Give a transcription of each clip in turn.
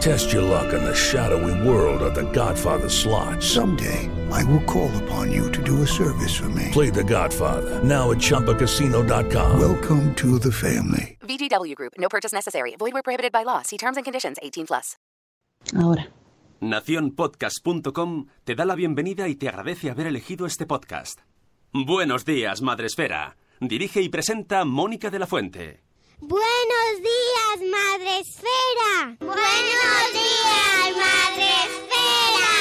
Test your luck in the shadowy world of The Godfather slot. Someday, I will call upon you to do a service for me. Play The Godfather now at ChumbaCasino.com. Welcome to the family. VGW Group. No purchase necessary. Void where prohibited by law. See terms and conditions. 18 plus. Ahora. Naciónpodcast.com te da la bienvenida y te agradece haber elegido este podcast. Buenos días, Madre Esfera. Dirige y presenta Mónica de la Fuente. Buenos días, Madre Esfera. Buenos días, Madre Esfera.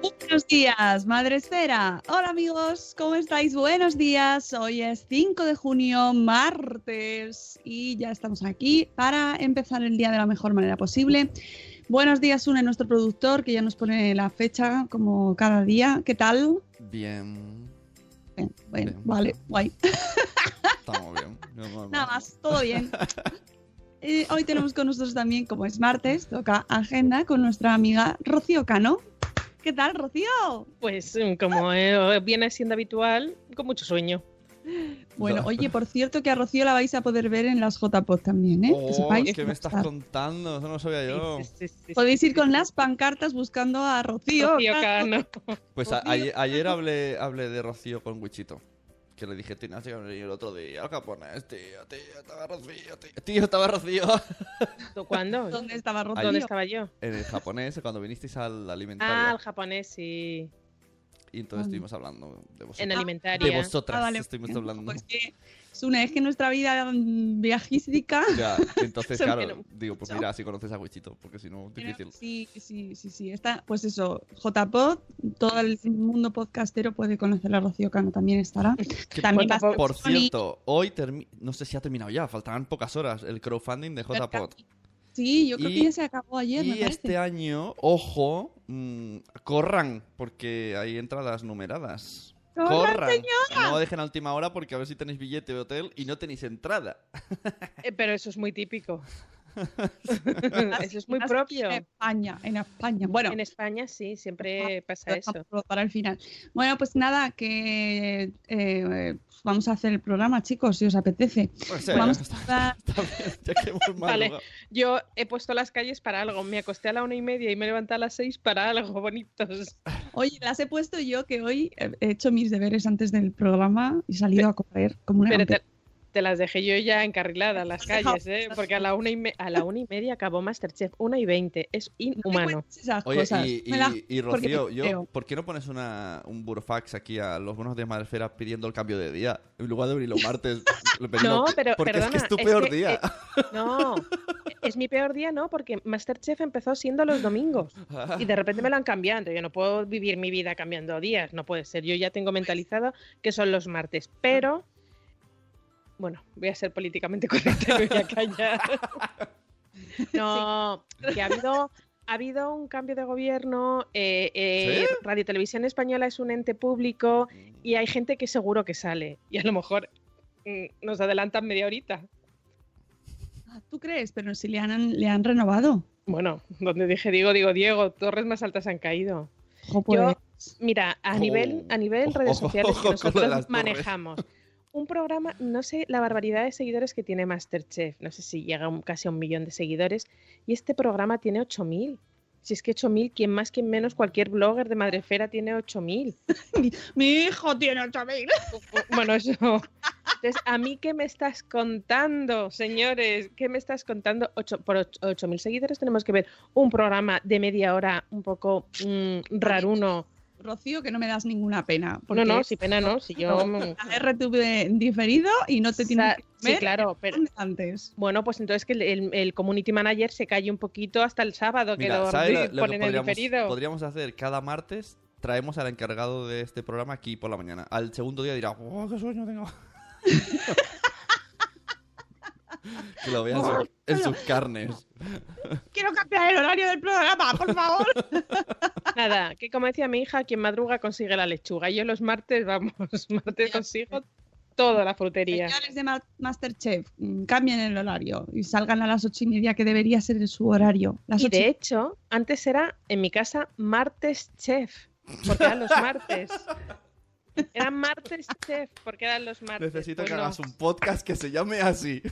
Buenos días, Madre Esfera. Hola amigos, ¿cómo estáis? Buenos días. Hoy es 5 de junio, martes, y ya estamos aquí para empezar el día de la mejor manera posible. Buenos días, Une, nuestro productor, que ya nos pone la fecha como cada día. ¿Qué tal? Bien. Bien, bueno, Bien. vale, guay. Estamos bien. No, no, no. Nada más, todo bien. Eh, hoy tenemos con nosotros también, como es martes, toca agenda con nuestra amiga Rocío Cano. ¿Qué tal, Rocío? Pues mm, como eh, viene siendo habitual, con mucho sueño. Bueno, oye, por cierto que a Rocío la vais a poder ver en las JPod también, ¿eh? que Oh, sepáis. ¿Qué me estás contando? Eso no lo sabía yo. Sí, sí, sí, sí, Podéis ir con las pancartas buscando a Rocío. Rocío Cano. Pues a- ayer, ayer hablé, hablé de Rocío con Wichito. Que le dije, tienes que venir el otro día al japonés, tío, tío, estaba Rocío, tío. Tío, estaba Rocío. ¿Tú cuándo? ¿Dónde estaba Rocío? ¿Dónde estaba yo? En el japonés, cuando vinisteis al alimentario. Ah, el japonés, sí. Y entonces Ah. estuvimos hablando de vosotros. En de alimentaria. vosotras Ah, vale. estuvimos hablando. Pues que, Sune, es que nuestra vida viajística... Ya, entonces, claro, digo, pues mira, si conoces a Wichito, porque si no, difícil. Sí, sí, sí, sí. Está, pues eso, JPod, todo el mundo podcastero puede conocer a Rocío Cano, también estará. También por- va a estar Por Sony. cierto, hoy no sé si ha terminado ya, faltarán pocas horas el crowdfunding de JPod. Sí, yo creo Y- que ya se acabó ayer, Y este año, ojo, mm, corran, porque hay entradas numeradas. ¡Corran, No dejen a última hora porque a ver si tenéis billete de hotel y no tenéis entrada. Eh, pero eso es muy típico. Eso es muy propio. En España, en España. Bueno, En España sí, siempre pasa eso. para- el final. Bueno, pues nada, que eh, vamos a hacer el programa, chicos, si os apetece. O sea, Vamos está, a está bien, ya Vale. Yo he puesto las calles para algo. Me acosté a la una y media y me levanté a las seis para algo, bonitos. Oye, las he puesto yo que hoy he he hecho mis deberes antes del programa y he salido a correr como una Pero te, te las dejé yo ya encarriladas las calles, ¿eh? Porque a la una y, me- a la una y media acabó Masterchef. Una y veinte. Es inhumano. Oye, cosas. y, Me la- y- y porque Rocío, yo. ¿por qué no pones una, un burofax aquí a los buenos días Madre Esfera pidiendo el cambio de día? En lugar de abrir los martes. lo pedimos- No, pero porque perdona, es que es tu peor que, día. eh, no, es mi peor día, no, porque Masterchef empezó siendo los domingos y de repente me lo han cambiado. Entonces yo no puedo vivir mi vida cambiando días, no puede ser. Yo ya tengo mentalizado que son los martes, pero bueno, voy a ser políticamente correcta, me voy a callar. No, que ha habido ha habido un cambio de gobierno, eh, eh, ¿Sí? Radio Televisión Española es un ente público y hay gente que seguro que sale y a lo mejor mm, nos adelantan media horita. Ah, ¿Tú crees? Pero si le han, le han renovado. Bueno, donde dije digo, digo Diego, torres más altas han caído. Jo, pues, Yo- Mira, a Oh. nivel, a nivel Ojo, redes sociales ojo que nosotros torres. Un programa, no sé la barbaridad de seguidores que tiene Masterchef, no sé si llega un- casi a un millón de seguidores, y este programa tiene 8.000. Si es que 8.000, quien más, quien menos, cualquier blogger de Madrefera tiene 8.000. mi, mi hijo tiene 8000. Bueno, eso. Entonces, ¿a mí qué me estás contando, señores? ¿Qué me estás contando? Ocho, por ocho- 8.000 seguidores tenemos que ver un programa de media hora un poco mm, raruno Rocío, que no me das ninguna pena. No, porque no, si pena no, si yo... la RTV en diferido y no te O tienes sí, claro, pero antes. bueno, pues entonces que el, el- el community manager se calle un poquito hasta el sábado, que lo ¿sabes lo- lo que ponen en diferido. podríamos hacer? Cada martes traemos al encargado de este programa aquí por la mañana. Al segundo día dirá, ¡oh, qué sueño tengo! que lo vean en su- en sus carnes. Quiero cambiar el horario del programa, por favor. Nada, que como decía mi hija, quien madruga consigue la lechuga. Yo los martes, vamos, martes consigo toda la frutería. Señores de Ma- Masterchef, mm, cambien el horario y salgan a las ocho y media, que debería ser su horario. Las Y ocho de hecho, antes era en mi casa martes chef, porque eran los martes. Eran martes chef, porque eran los martes. Necesito Pues que no. hagas un podcast que se llame así.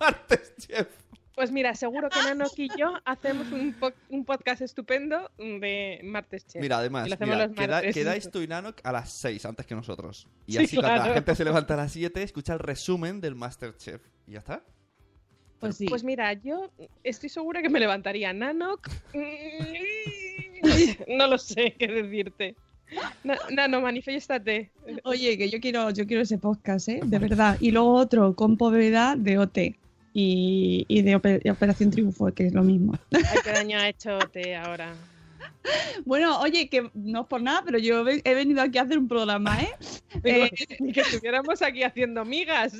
Martes, chef. Pues mira, seguro que Nanok y yo hacemos un, po- un podcast estupendo de martes chef. Mira, además, Y lo hacemos mira, los queda- martes. quedáis tú y Nanok a las 6 antes que nosotros. Y Sí, así cuando la gente se levanta a las 7, escucha el resumen del Masterchef. ¿Y ya está? Pues sí. Pues mira, yo estoy segura que me levantaría Nanok. No lo sé qué decirte. Na- Nano, manifiéstate. Oye, que yo quiero, yo quiero ese podcast, ¿eh? De verdad. Y luego otro con povedad de OT y, y de Ope- de Operación Triunfo, que es lo mismo. Ay, qué daño ha hecho te ahora. Bueno, oye, que no es por nada, pero yo he venido aquí a hacer un programa, ¿eh? Digo, Eh, Ni que estuviéramos aquí haciendo migas.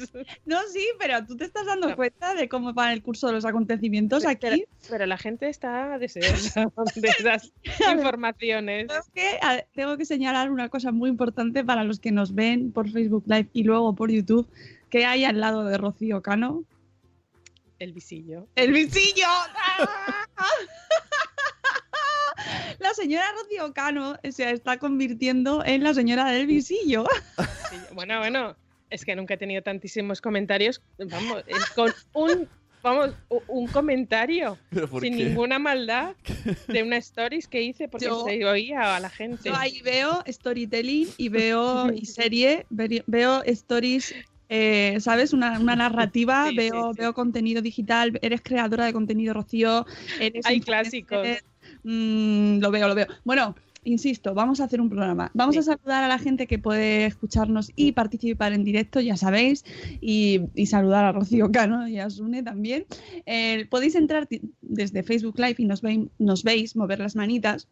no, sí, pero tú te estás dando No. cuenta de cómo van el curso de los acontecimientos Pero- aquí. Pero la gente está deseosa de esas informaciones. Tengo que, a- tengo que señalar una cosa muy importante para los que nos ven por Facebook Live y luego por YouTube, que hay al lado de Rocío Cano. El visillo. ¡El visillo! La señora Rocío Cano se está convirtiendo en la señora del visillo. Bueno, bueno, es que nunca he tenido tantísimos comentarios. Vamos, es con un, vamos, un comentario ¿Pero por sin qué? ninguna maldad de una stories que hice porque Yo- se oía a la gente. Yo ahí veo storytelling y veo y serie, veo stories, eh, ¿sabes? Una, una narrativa, Sí, veo, sí. veo contenido digital, eres creadora de contenido, Rocío. Eres Hay influencer, clásicos. mm, lo veo, lo veo. Bueno. Insisto, vamos a hacer un programa. Vamos Sí. a saludar a la gente que puede escucharnos y participar en directo, ya sabéis, y, y saludar a Rocío Cano y a Sune también. Eh, podéis entrar desde Facebook Live y nos, nos veis mover las manitas,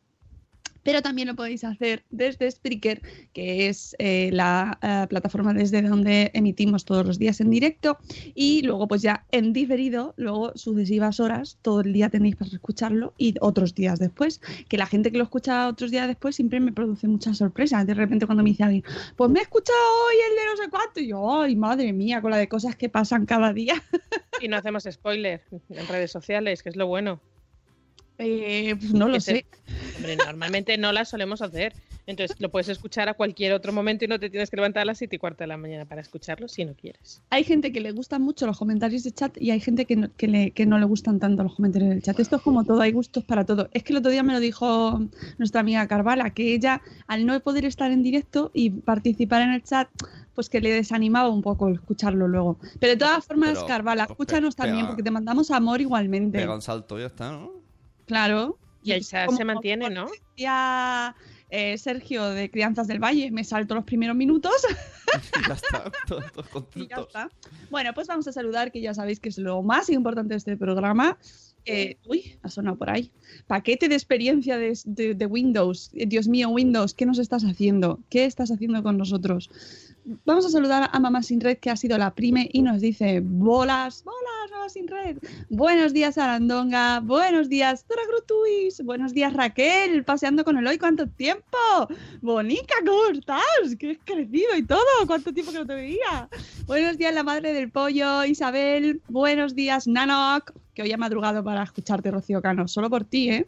pero también lo podéis hacer desde Spreaker, que es eh, la eh, plataforma desde donde emitimos todos los días en directo y luego pues ya en diferido, luego sucesivas horas, todo el día tenéis para escucharlo y otros días después, que la gente que lo escucha otros días después siempre me produce muchas sorpresas. De repente cuando me dice alguien, pues me he escuchado hoy el de no sé cuánto, y yo, ay madre mía, con la de cosas que pasan cada día. Y no hacemos spoiler en redes sociales, que es lo bueno. Eh, pues no lo se- sé. Hombre, normalmente no las solemos hacer. Entonces lo puedes escuchar a cualquier otro momento y no te tienes que levantar a las 7 y cuarto de la mañana para escucharlo si no quieres. hay gente que le gustan mucho los comentarios de chat y hay gente que no, que le- que no le gustan tanto los comentarios del chat. Esto es como todo, hay gustos para todo. Es que el otro día me lo dijo nuestra amiga Carvala, que ella, al no poder estar en directo y participar en el chat, pues que le desanimaba un poco escucharlo luego. Pero de todas formas, Carvala, escúchanos pega- también, porque te mandamos amor igualmente. Pega un salto y ya está, ¿no? Claro. Y Como- se mantiene, ¿no? decía, eh, Sergio de Crianzas del Valle, me salto los primeros minutos Y ya está, todos, todos Y ya está. Bueno, pues vamos a saludar, que ya sabéis que es lo más importante de este programa. Eh, uy, ha sonado por ahí. Paquete de experiencia de, de- de Windows. Eh, Dios mío, Windows, ¿qué nos estás haciendo? ¿Qué estás haciendo con nosotros? Vamos a saludar a Mamá Sin Red, que ha sido la prime y nos dice: Bolas, bolas, Mamá Sin Red. Buenos días, Arandonga. Buenos días, Dora Grutuis. Buenos días, Raquel. Paseando con el hoy, ¿cuánto tiempo? Bonica, ¿cómo estás? Que has crecido y todo. ¿Cuánto tiempo que no te veía? Buenos días, la madre del pollo, Isabel. Buenos días, Nanok, que hoy ha madrugado para escucharte, Rocío Cano. Solo por ti, ¿eh?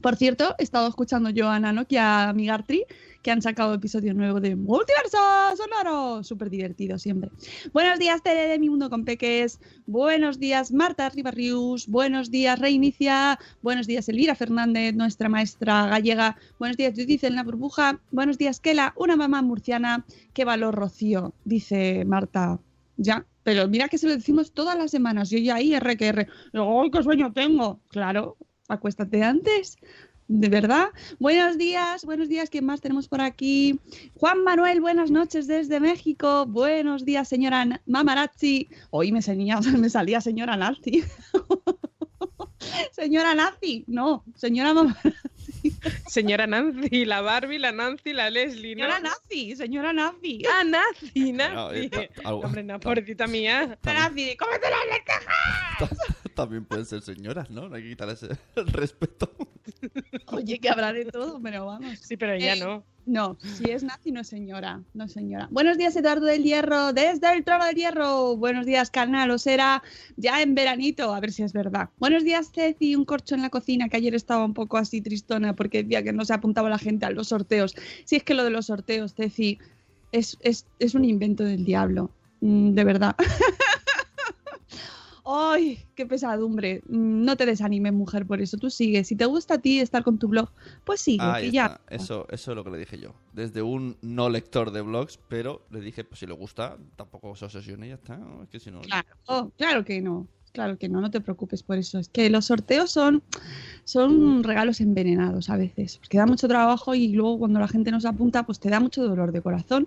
Por cierto, he estado escuchando yo a Nanok y a Migartri, que han sacado episodio nuevo de Multiverso Sonoro. Súper divertido siempre. Buenos días, Tere de Mi Mundo con Peques. Buenos días, Marta Ribarrius. Buenos días, Reinicia. Buenos días, Elvira Fernández, nuestra maestra gallega. Buenos días, Judith en la burbuja. Buenos días, Kela, una mamá murciana. Qué valor, Rocío, dice Marta. Ya, pero mira que se lo decimos todas las semanas. Yo ya ahí, R que R. ¡ay, qué sueño tengo! Claro, acuéstate antes. de verdad. Buenos días, buenos días. ¿Quién más tenemos por aquí? Juan Manuel, buenas noches desde México. Buenos días, señora Mamarazzi. Hoy me, salía- me salía señora Nazi. señora Nazi, no, señora Mamarazzi. Señora Nancy, la Barbie, la Nancy, la Leslie, ¿no? Señora Nazi, señora Nazi. Ah, Nazi, No, Nazi. eh, Hombre, no, pobrecita mía. Señora Nazi, cómete. También pueden ser señoras, ¿no? No hay que quitarle ese el respeto. Oye, que habrá de todo, pero vamos. Sí, pero ella Eh, no. No, si es nazi no es señora, no es señora. Buenos días, Eduardo del Hierro, desde el Trono del Hierro. Buenos días, canal, os era ya en veranito, a ver si es verdad. Buenos días, Ceci, un corcho en la cocina, que ayer estaba un poco así tristona porque decía que no se apuntaba la gente a los sorteos. Si es que lo de los sorteos, Ceci, es, es, es un invento del diablo, Mm, de verdad. ¡Ay, qué pesadumbre! Mm, No te desanimes, mujer, por eso. Tú sigues. Si te gusta a ti estar con tu blog, pues sigue, Ahí que ya. Eso, eso es lo que le dije yo. Desde un no lector de blogs, pero le dije, pues si le gusta, tampoco se obsesione y ya está. que si no... Claro, oh, claro que no. Claro que no, no te preocupes por eso. Es que los sorteos son, son regalos envenenados a veces, porque da mucho trabajo y luego cuando la gente nos apunta, pues te da mucho dolor de corazón,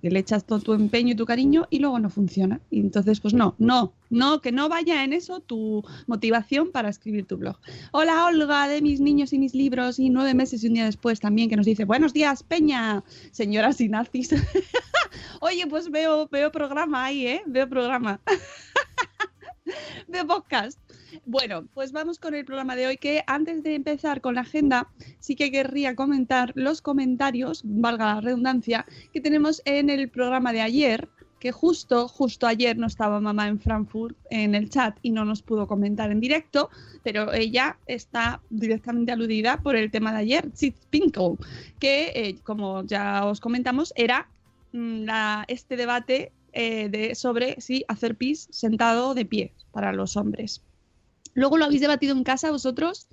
porque le echas todo tu empeño y tu cariño y luego no funciona. Y entonces, pues no, no, no, que no vaya en eso tu motivación para escribir tu blog. Hola Olga, de mis niños y mis libros, y nueve meses y un día después también, que nos dice, buenos días, Peña, señoras y nazis. Oye, pues veo, veo programa ahí, ¿eh? Veo programa de podcast. Bueno, pues vamos con el programa de hoy que antes de empezar con la agenda sí que querría comentar los comentarios, valga la redundancia, que tenemos en el programa de ayer, que justo, justo ayer no estaba mamá en Frankfurt en el chat y no nos pudo comentar en directo, pero ella está directamente aludida por el tema de ayer, Pinkle, que eh, como ya os comentamos era mm, este debate eh, de, sobre si hacer pis sentado o de pie para los hombres. Luego lo habéis debatido en casa vosotros.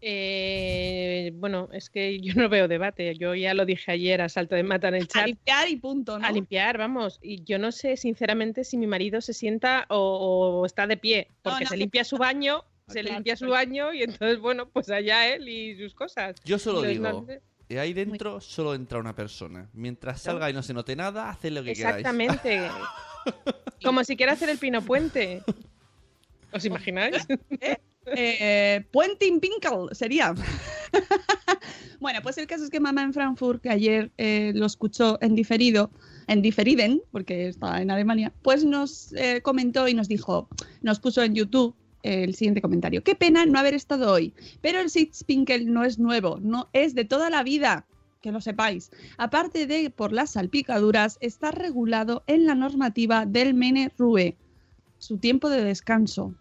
Eh, bueno, es que yo no veo debate. Yo ya lo dije ayer a salto de mata en el A chat. limpiar y punto, ¿no? A limpiar, vamos. Y yo no sé, sinceramente, si mi marido se sienta o, o está de pie, porque no, se limpia su baño, se Claro, limpia su baño y entonces, bueno, pues allá él y sus cosas. Yo solo Entonces, digo, eh, ahí dentro solo entra una persona. Mientras salga y no se note nada, haced lo que queráis. Exactamente. Como si quiera hacer el pino puente. ¿Os imagináis? Eh, Puenting Pinkle sería. bueno, pues el caso es que mamá en Frankfurt, que ayer eh, lo escuchó en diferido, en diferiden, porque está en Alemania, pues nos eh, comentó y nos dijo, nos puso en YouTube el siguiente comentario. Qué pena no haber estado hoy, pero el Sitzpinkel no es nuevo, no es de toda la vida. Que lo sepáis. Aparte de por las salpicaduras, está regulado en la normativa del Mene-Rue, su tiempo de descanso.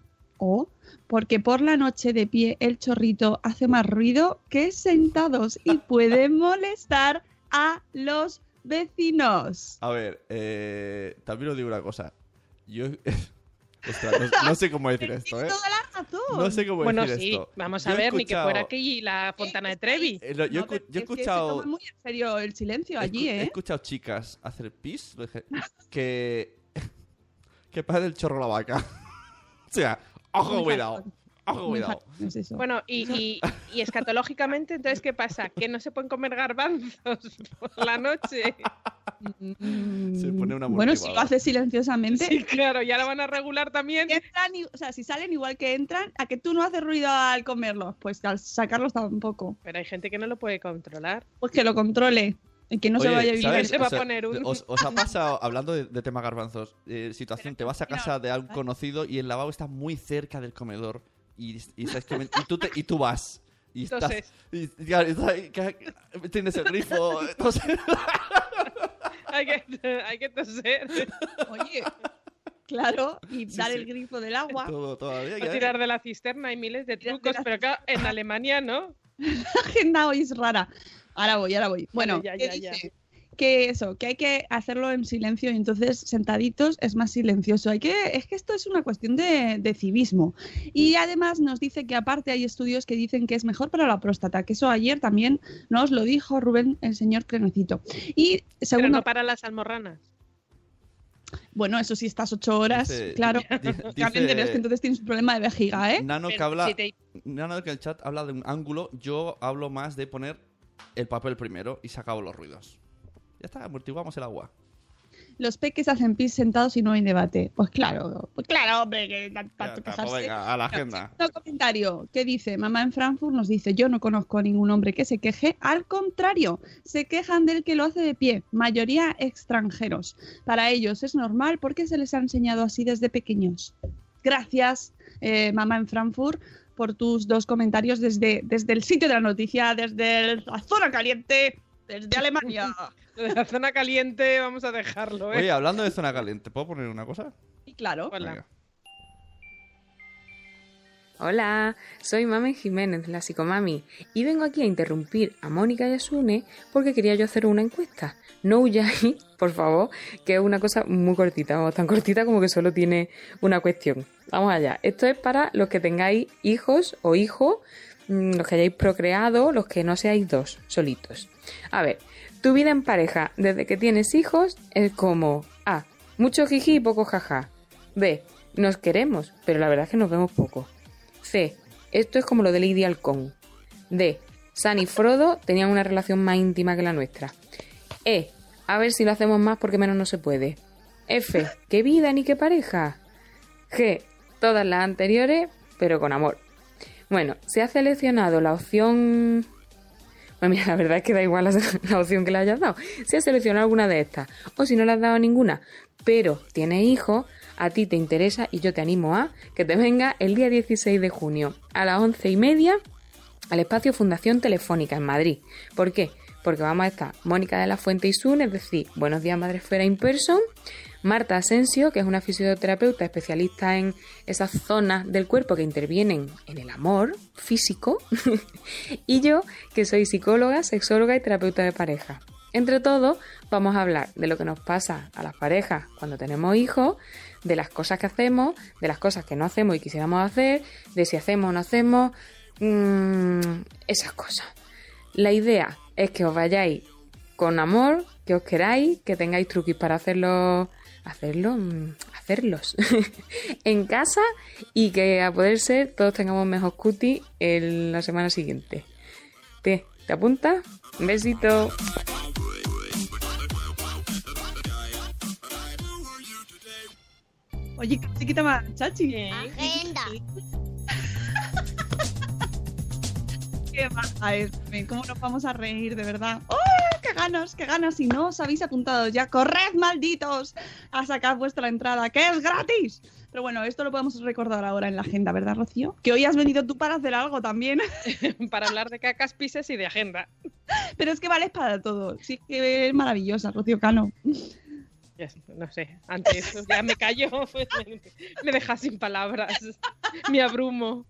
O porque por la noche de pie el chorrito hace más ruido que sentados y puede molestar a los vecinos. A ver, eh, también os digo una cosa. Yo. Ostras, no, no sé cómo decir esto, ¿eh? toda la razón. No sé cómo Bueno, decir sí, esto. vamos a ver, ni que fuera aquí la Fontana de Eh, Trevi. eh, yo, No, he pero escu- yo he es que se escuchado. toma muy en serio el silencio he allí, escu- He ¿eh? escuchado chicas hacer pis, que. que parece el chorro la vaca. o sea, ojo, cuidado. Ojo, cuidado. es. Bueno, y, y, y escatológicamente, entonces, ¿qué pasa? Que no se pueden comer garbanzos por la noche. Se pone una bueno, si lo hace silenciosamente, Sí, claro, ya la van a regular también. entran y- o sea, si salen igual que entran, a que tú no haces ruido al comerlo, pues al sacarlos tampoco. Pero hay gente que no lo puede controlar. Pues que lo controle. Y que no se Oye, vaya a vivir. Se va a O sea, poner un- Os, os ha pasado, hablando de, de tema garbanzos, eh, situación, te vas a casa de algún conocido y el lavabo está muy cerca del comedor y, y, estáis comen- y tú, te- y tú vas. Y estás, y, claro, estás tienes el grifo, hay que, hay que toser. Oye, claro, y Sí, dar sí. el grifo del agua. todo, todavía. O tirar de la cisterna, hay miles de Tirar de trucos, la pero claro, en Alemania no. La agenda hoy es rara. Ahora voy, ahora voy. Bueno, ya, ¿qué ya, ya. dice? Que eso, que hay que hacerlo en silencio y entonces sentaditos es más silencioso. Hay que, es que esto es una cuestión de, de civismo. Y además nos dice que aparte hay estudios que dicen que es mejor para la próstata, que eso ayer también nos lo dijo Rubén, el señor Crenecito. Y Pero segundo, no para las almorranas. Bueno, eso sí, estás ocho horas, Dice- claro. dice- es que entonces tienes un problema de vejiga, ¿eh? Nano que Pero habla. si te- Nano que el chat habla de un ángulo. Yo hablo más de poner el papel primero y se acabó los ruidos. Ya está, amortiguamos el agua. Los peques hacen pis sentados y no hay debate. Pues claro, pues claro, hombre, que para pues quejarse. venga, a la agenda. Un comentario que dice, mamá en Frankfurt nos dice, yo no conozco a ningún hombre que se queje, al contrario, se quejan del que lo hace de pie, mayoría extranjeros. Para ellos es normal porque se les ha enseñado así desde pequeños. Gracias, eh, mamá en Frankfurt, por tus dos comentarios desde, desde el sitio de la noticia, desde el- la zona caliente, desde Alemania. De la zona caliente vamos a dejarlo, ¿eh? Oye, hablando de zona caliente, ¿puedo poner una cosa? Y claro, Hola. Hola, soy Mame Jiménez, la psicomami, y vengo aquí a interrumpir a Mónica y a Sune porque quería yo hacer una encuesta. No huyáis, por favor, que es una cosa muy cortita, vamos, tan cortita como que solo tiene una cuestión. Vamos allá, esto es para los que tengáis hijos o hijos, mm, los que hayáis procreado, los que no seáis dos, solitos. A ver, tu vida en pareja desde que tienes hijos es como A. Mucho jiji y poco jaja. B. Nos queremos, pero la verdad es que nos vemos poco. C. Esto es como lo de Lady Halcón. D. San y Frodo tenían una relación más íntima que la nuestra. E. A ver si lo hacemos más porque menos no se puede. F. ¿Qué vida ni qué pareja? G. Todas las anteriores, pero con amor. Bueno, se ha seleccionado la opción... Bueno, mira, la verdad es que da igual la, opción que le hayas dado. Si has seleccionado alguna de estas, o si no le has dado ninguna, pero tienes hijos, a ti te interesa y yo te animo a que te venga el día 16 de junio a las once y media al espacio Fundación Telefónica en Madrid. ¿Por qué? Porque vamos a estar Mónica de la Fuente y Sun, es decir, Buenos Días Madre Esfera in person, Marta Asensio, que es una fisioterapeuta especialista en esas zonas del cuerpo que intervienen en el amor físico, y yo, que soy psicóloga, sexóloga y terapeuta de pareja. Entre todos, vamos a hablar de lo que nos pasa a las parejas cuando tenemos hijos, de las cosas que hacemos, de las cosas que no hacemos y quisiéramos hacer, de si hacemos o no hacemos, mm, esas cosas. La idea es que os vayáis con amor, que os queráis, que tengáis truquis para hacerlo, hacerlo, mm, hacerlos en casa y que a poder ser todos tengamos mejor cutie en la semana siguiente. ¿Te, ¿te apuntas? Un besito. Oye, chiquita más, chachi. Agenda. Qué maja es. ¿Cómo nos vamos a reír, de verdad? ¡Oh, qué ganas, qué ganas! Si no os habéis apuntado ya, corred, malditos, a sacar vuestra entrada, que es gratis. Pero bueno, esto lo podemos recordar ahora en la agenda, ¿verdad, Rocío? Que hoy has venido tú para hacer algo también. Para hablar de cacas, pises y de agenda. Pero es que vales para todo. Sí, que es maravillosa, Rocío Cano. No sé, antes ya me callo, me, deja sin palabras. Me abrumo.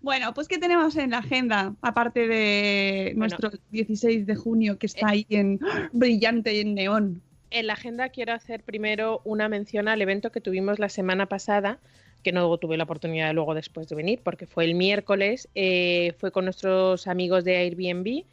Bueno, pues ¿qué tenemos en la agenda? Aparte de Bueno. nuestro 16 de junio, que está ahí en brillante y en neón. En la agenda quiero hacer primero una mención al evento que tuvimos la semana pasada, que no tuve la oportunidad luego después de venir, porque fue el miércoles, eh, fue con nuestros amigos de Airbnb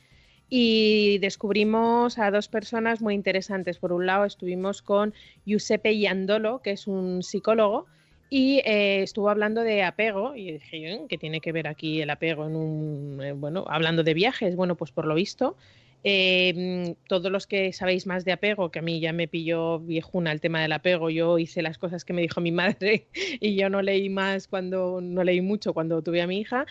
y descubrimos a dos personas muy interesantes. Por un lado estuvimos con Giuseppe Iandolo, que es un psicólogo, y eh, estuvo hablando de apego y dije, "Eh, ¿qué tiene que ver aquí el apego en un, eh, bueno, hablando de viajes? Bueno, pues por lo visto eh, todos los que sabéis más de apego, que a mí ya me pilló viejuna el tema del apego, yo hice las cosas que me dijo mi madre y yo no leí más cuando, no leí mucho cuando tuve a mi hija,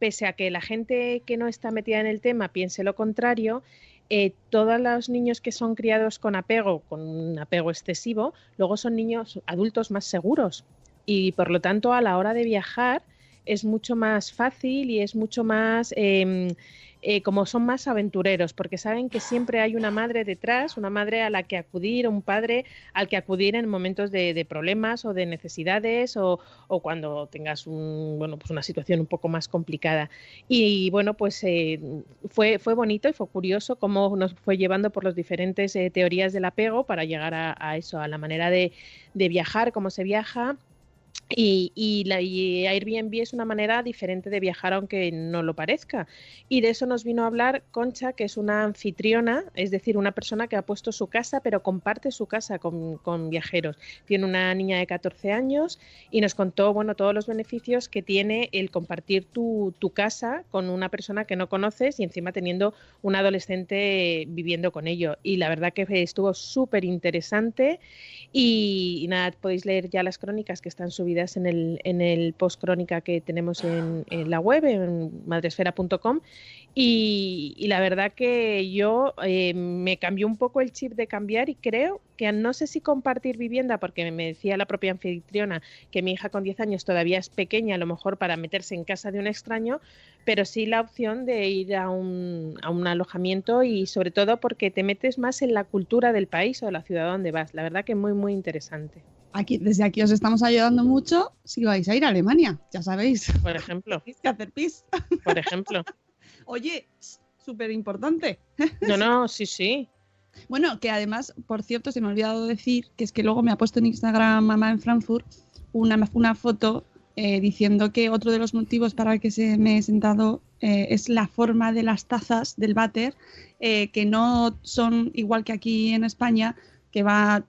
pese a que la gente que no está metida en el tema piense lo contrario, eh, todos los niños que son criados con apego, con un apego excesivo, luego son niños adultos más seguros. Y por lo tanto a la hora de viajar es mucho más fácil y es mucho más eh, eh, como son más aventureros, porque saben que siempre hay una madre detrás, una madre a la que acudir, un padre al que acudir en momentos de, de problemas o de necesidades o, o cuando tengas un, bueno, pues una situación un poco más complicada. Y bueno, pues eh, fue, fue bonito y fue curioso cómo nos fue llevando por las diferentes eh, teorías del apego para llegar a, eso, a la manera de, de viajar, cómo se viaja Y, y, la, y Airbnb es una manera diferente de viajar, aunque no lo parezca. Y de eso nos vino a hablar Concha, que es una anfitriona, es decir, una persona que ha puesto su casa, pero comparte su casa con, con viajeros. Tiene una niña de 14 años y nos contó bueno, todos los beneficios que tiene el compartir tu, tu casa con una persona que no conoces y encima teniendo un adolescente viviendo con ello. Y la verdad que estuvo súper interesante. Y, y nada, podéis leer ya las crónicas que están subidas en el, en el post crónica que tenemos en, la web, en madresfera.com. Y, y, la verdad que yo eh, me cambió un poco el chip de cambiar y creo que no sé si compartir vivienda, porque me decía la propia anfitriona que mi hija con 10 años todavía es pequeña, a lo mejor para meterse en casa de un extraño, pero sí la opción de ir a un, a un alojamiento y sobre todo porque te metes más en la cultura del país o de la ciudad donde vas. La verdad que muy, muy interesante. Aquí, desde aquí os estamos ayudando mucho si vais a ir a Alemania, ya sabéis. Por ejemplo. Tenéis que hacer pis. Por ejemplo. Oye, súper importante. No, no, sí, sí. Bueno, que además, por cierto, se me ha olvidado decir que es que luego me ha puesto en Instagram Mamá en Frankfurt una, una foto eh, diciendo que otro de los motivos para el que se me he sentado eh, es la forma de las tazas del váter, eh, que no son igual que aquí en España, que va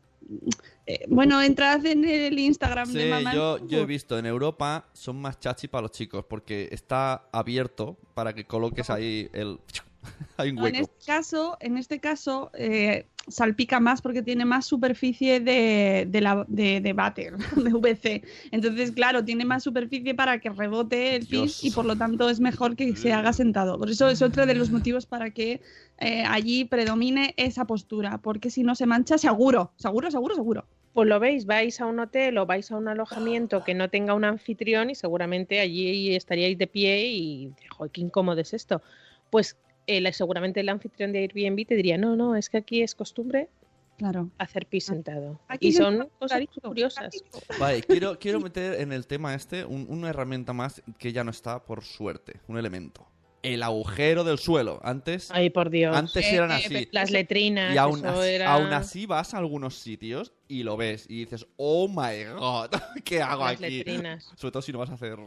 eh, bueno, entrad en el Instagram Sí, de Mamá. yo, yo he visto en Europa son más chachi para los chicos porque está abierto para que coloques ahí el. Hay un No, en hueco. este caso, en este caso eh, salpica más porque tiene más superficie de, de, la, de, de váter, de VC. Entonces, claro, tiene más superficie para que rebote el Dios. pis y por lo tanto es mejor que se haga sentado. Por eso es otro de los motivos para que eh, allí predomine esa postura, porque si no se mancha, seguro, seguro, seguro, seguro. Pues lo veis, vais a un hotel o vais a un alojamiento que no tenga un anfitrión y seguramente allí estaríais de pie y, joder, qué incómodo es esto. Pues el- seguramente el anfitrión de Airbnb te diría, no, no, es que aquí es costumbre Claro. hacer pis sentado. Aquí y son cosas curiosas. Vale, quiero, quiero meter en el tema este un- una herramienta más que ya no está por suerte, un elemento. El agujero del suelo. Antes, Ay, por Dios. antes Eh, eran eh, así. Las letrinas. Y aún eso así, era- aún así vas a algunos sitios y lo ves y dices, oh my god, ¿qué hago Las aquí? letrinas. Sobre todo si no vas a hacer...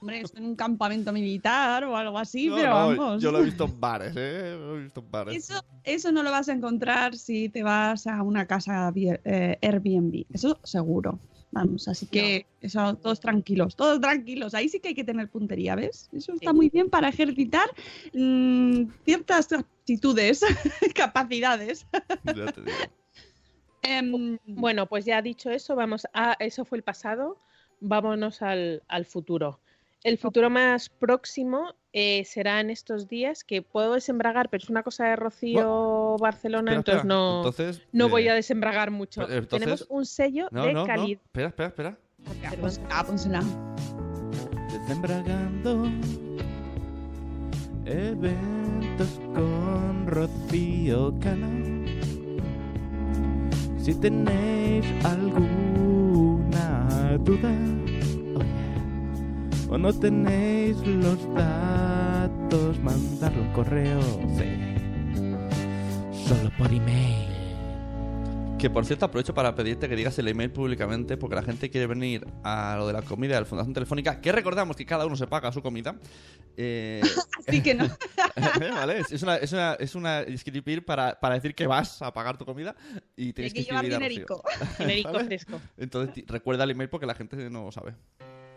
Hombre, esto en un campamento militar o algo así, No, pero no, vamos. Yo lo he visto en bares, ¿eh? Lo he visto en bares. Eso, eso no lo vas a encontrar si te vas a una casa eh, Airbnb. Eso seguro. Vamos, así que eso, todos tranquilos, todos tranquilos. Ahí sí que hay que tener puntería, ¿ves? Eso está Sí. muy bien para ejercitar mm, ciertas aptitudes, capacidades. Ya te digo. Em, Bueno, pues ya dicho eso, vamos a. Eso fue el pasado. Vámonos al, al futuro. El futuro más próximo eh, será en estos días que puedo desembragar, pero es una cosa de Rocío Barcelona, Espera, entonces no, Entonces, no eh, voy a desembragar mucho. pero entonces- Tenemos un sello No, de no, no. calidad. Espera, espera, espera. pónsela. Desembragando eventos con Rocío Cala. Si tenéis alguna duda o no tenéis los datos, mandarlo un correo, sí. Solo por email. Que por cierto aprovecho para pedirte que digas el email públicamente porque la gente quiere venir a lo de la comida de la Fundación Telefónica, que recordamos que cada uno se paga su comida. Eh, Así que no. ¿Vale? Es es una, es una, es una escribir para, para decir que vas a pagar tu comida y Hay tienes que que llevar dinerico. ¿Vale? fresco. Entonces recuerda el email porque la gente no lo sabe.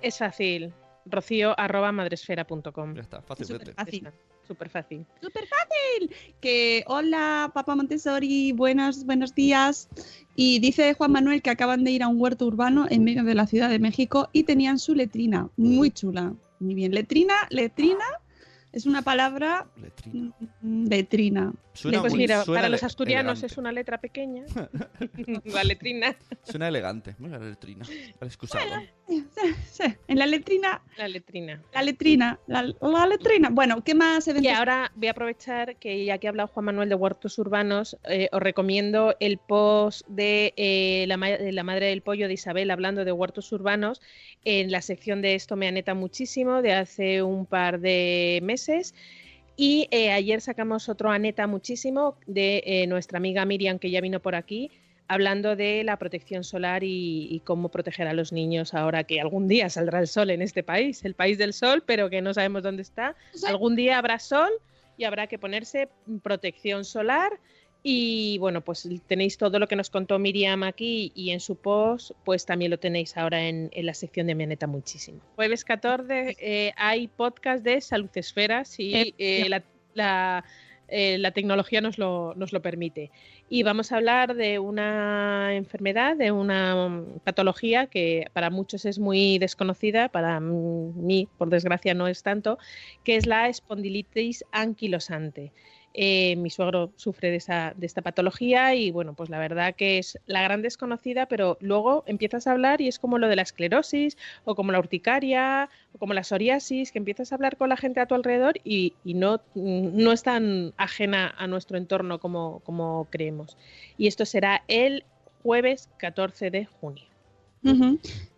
Es fácil. Rocío arroba madresfera.com. Ya está, Es fácilmente. súper fácil. Súper fácil. Súper fácil. Que hola, papá Montessori, buenos, buenos días. Y dice Juan Manuel que acaban de ir a un huerto urbano en medio de la Ciudad de México y tenían su letrina, muy chula. Muy bien. Letrina, letrina es una palabra Letrina. mm, letrina. Suena Pues muy- mira, suena para los asturianos elegante. es una letra pequeña. la letrina. Suena elegante. Mira la letrina. El excusado. En la letrina, La letrina. la letrina, la, la letrina. Bueno, ¿qué más Y eventos? ahora voy a aprovechar que ya que ha hablado Juan Manuel de huertos urbanos, eh, os recomiendo el post de, eh, la, ma- de la madre del pollo de Isabel hablando de huertos urbanos en la sección de Esto me aneta muchísimo de hace un par de meses. Y eh, ayer sacamos otro aneta muchísimo de eh, nuestra amiga Miriam que ya vino por aquí hablando de la protección solar y, y, cómo proteger a los niños ahora que algún día saldrá el sol en este país, el país del sol, pero que no sabemos dónde está. Algún día habrá sol y habrá que ponerse protección solar. Y bueno, pues tenéis todo lo que nos contó Miriam aquí y en su post, pues también lo tenéis ahora en, en la sección de Meneta muchísimo. Jueves 14 eh, hay podcast de Salud Esfera, si eh, la, la, eh, la, tecnología nos lo, nos lo permite. Y vamos a hablar de una enfermedad, de una patología que para muchos es muy desconocida, para mí, por desgracia, no es tanto, que es la espondilitis anquilosante. Eh, mi suegro sufre de, esa, de esta patología y bueno, pues la verdad que es la gran desconocida, pero luego empiezas a hablar y es como lo de la esclerosis o como la urticaria o como la psoriasis, que empiezas a hablar con la gente a tu alrededor y, y no, no es tan ajena a nuestro entorno como, como creemos. Y esto será el jueves 14 de junio.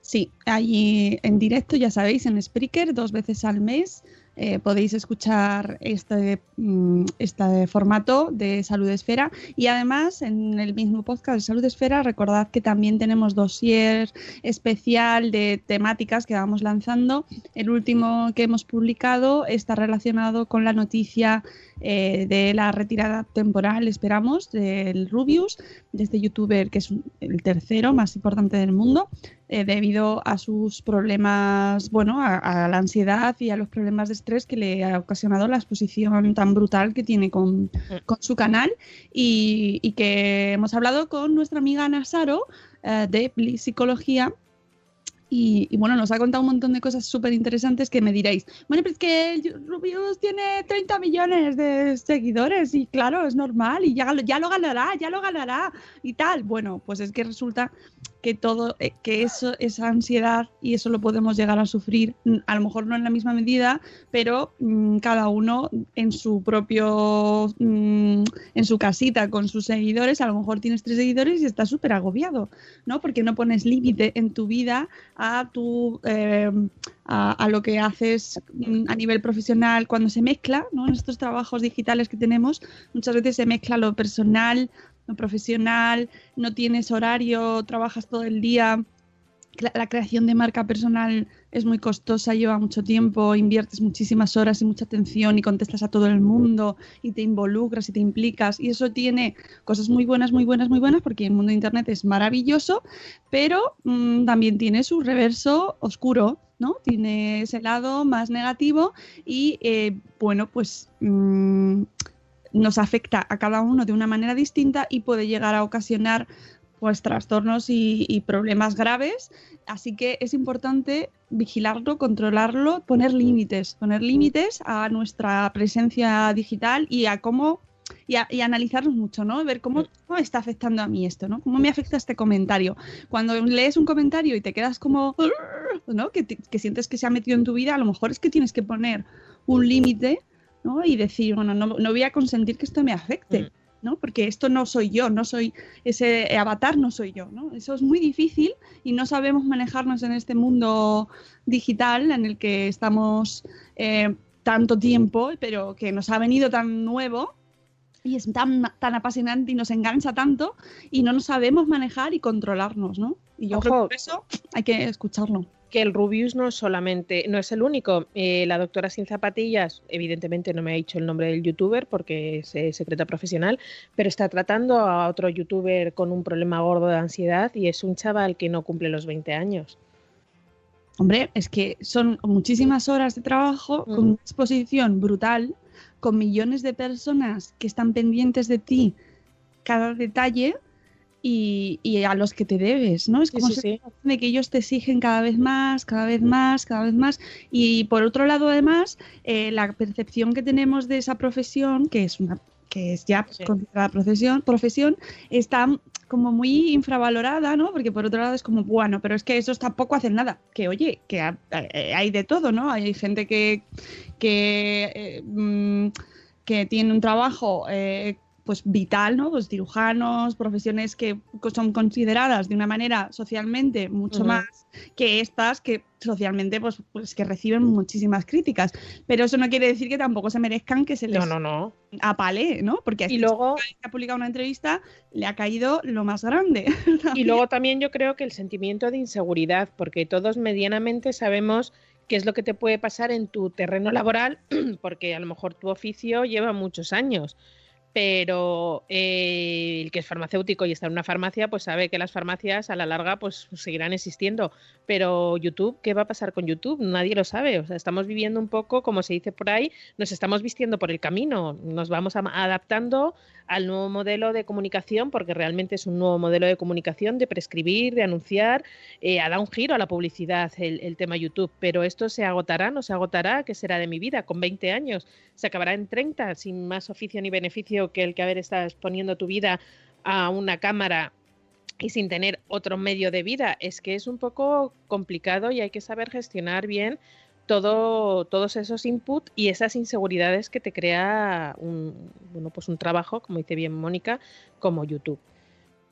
Sí, allí en directo, ya sabéis, en Spreaker, dos veces al mes. Eh, podéis escuchar este, este, formato de Salud Esfera y además en el mismo podcast de Salud Esfera recordad que también tenemos dossier especial de temáticas que vamos lanzando. El último que hemos publicado está relacionado con la noticia eh, de la retirada temporal, esperamos, del Rubius, de este youtuber que es el tercero más importante del mundo, eh, debido a sus problemas, bueno, a, a, la ansiedad y a los problemas de estrés que le ha ocasionado la exposición tan brutal que tiene con, con su canal. Y, y, que hemos hablado con nuestra amiga Ana Saro eh, de Psicología y, bueno, nos ha contado un montón de cosas súper interesantes que me diréis, bueno, pero es que Rubius tiene 30 millones de seguidores y claro, es normal y ya, ya lo ganará, ya lo ganará y tal. Bueno, pues es que resulta que todo, eh, que eso, esa ansiedad y eso lo podemos llegar a sufrir, a lo mejor no en la misma medida, pero mmm, cada uno en su propio, mmm, en su casita con sus seguidores, a lo mejor tienes tres seguidores y estás súper agobiado, ¿no? Porque no pones límite en tu vida a tu... Eh, a, lo que haces a nivel profesional cuando se mezcla, ¿no? En estos trabajos digitales que tenemos, muchas veces se mezcla lo personal, lo profesional, no tienes horario, trabajas todo el día. La creación de marca personal es muy costosa, lleva mucho tiempo, inviertes muchísimas horas y mucha atención y contestas a todo el mundo y te involucras y te implicas y eso tiene cosas muy buenas, muy buenas, muy buenas porque el mundo de Internet es maravilloso, pero mmm, también tiene su reverso oscuro, ¿no? Tiene ese lado más negativo y eh, bueno, pues mmm, nos afecta a cada uno de una manera distinta y puede llegar a ocasionar pues trastornos y, problemas graves. Así que es importante vigilarlo, controlarlo, poner límites, poner límites a nuestra presencia digital y a cómo y, a, analizarnos mucho, ¿no? Ver cómo, está afectando a mí esto, ¿no? Cómo me afecta este comentario. Cuando lees un comentario y te quedas como, ¿no? Que, te, que sientes que se ha metido en tu vida, a lo mejor es que tienes que poner un límite ¿no? Y decir, bueno, no, no, voy a consentir que esto me afecte, mm. ¿No? Porque esto no soy yo, no soy ese avatar, no soy yo, ¿no? Eso es muy difícil y no sabemos manejarnos en este mundo digital en el que estamos eh, tanto tiempo, pero que nos ha venido tan nuevo y es tan, tan apasionante y nos engancha tanto y no nos sabemos manejar y controlarnos, ¿no? Y yo Ojo. creo que por eso hay que escucharlo que el Rubius no solamente, no es el único. Eh, la doctora sin zapatillas, evidentemente no me ha dicho el nombre del youtuber porque es eh, secreta profesional, pero está tratando a otro youtuber con un problema gordo de ansiedad y es un chaval que no cumple los 20 años. Hombre, es que son muchísimas horas de trabajo mm. con una exposición brutal, con millones de personas que están pendientes de ti cada detalle y, y, a los que te debes, ¿no? Es como sí, sí, sí. de que ellos te exigen cada vez más, cada vez más, cada vez más. Y por otro lado, además, eh, la percepción que tenemos de esa profesión, que es una que es ya considerada profesión, profesión, está como muy infravalorada, ¿no? Porque por otro lado es como, bueno, pero es que esos tampoco hacen nada. Que oye, que hay de todo, ¿no? Hay gente que, que, eh, que tiene un trabajo eh, pues vital, ¿no? Pues cirujanos, profesiones que son consideradas de una manera socialmente mucho más que estas que socialmente pues, pues que reciben muchísimas críticas. Pero eso no quiere decir que tampoco se merezcan que se les No, no, no. apale, ¿no? Porque Y luego- que ha publicado una entrevista le ha caído lo más grande. Y luego también yo creo que el sentimiento de inseguridad, porque todos medianamente sabemos qué es lo que te puede pasar en tu terreno laboral, porque a lo mejor tu oficio lleva muchos años. Pero eh, el que es farmacéutico y está en una farmacia, pues sabe que las farmacias a la larga pues seguirán existiendo. Pero YouTube, ¿qué va a pasar con YouTube? Nadie lo sabe. O sea, estamos viviendo un poco, como se dice por ahí, nos estamos vistiendo por el camino. Nos vamos adaptando al nuevo modelo de comunicación, porque realmente es un nuevo modelo de comunicación, de prescribir, de anunciar, eh, ha dado un giro a la publicidad el, tema YouTube, pero esto se agotará, no se agotará, ¿qué será de mi vida con 20 años? ¿Se acabará en 30 sin más oficio ni beneficio que el que haber estado exponiendo tu vida a una cámara y sin tener otro medio de vida? Es que es un poco complicado y hay que saber gestionar bien todo, todos esos inputs y esas inseguridades que te crea un, bueno, pues un trabajo, como dice bien Mónica, como YouTube.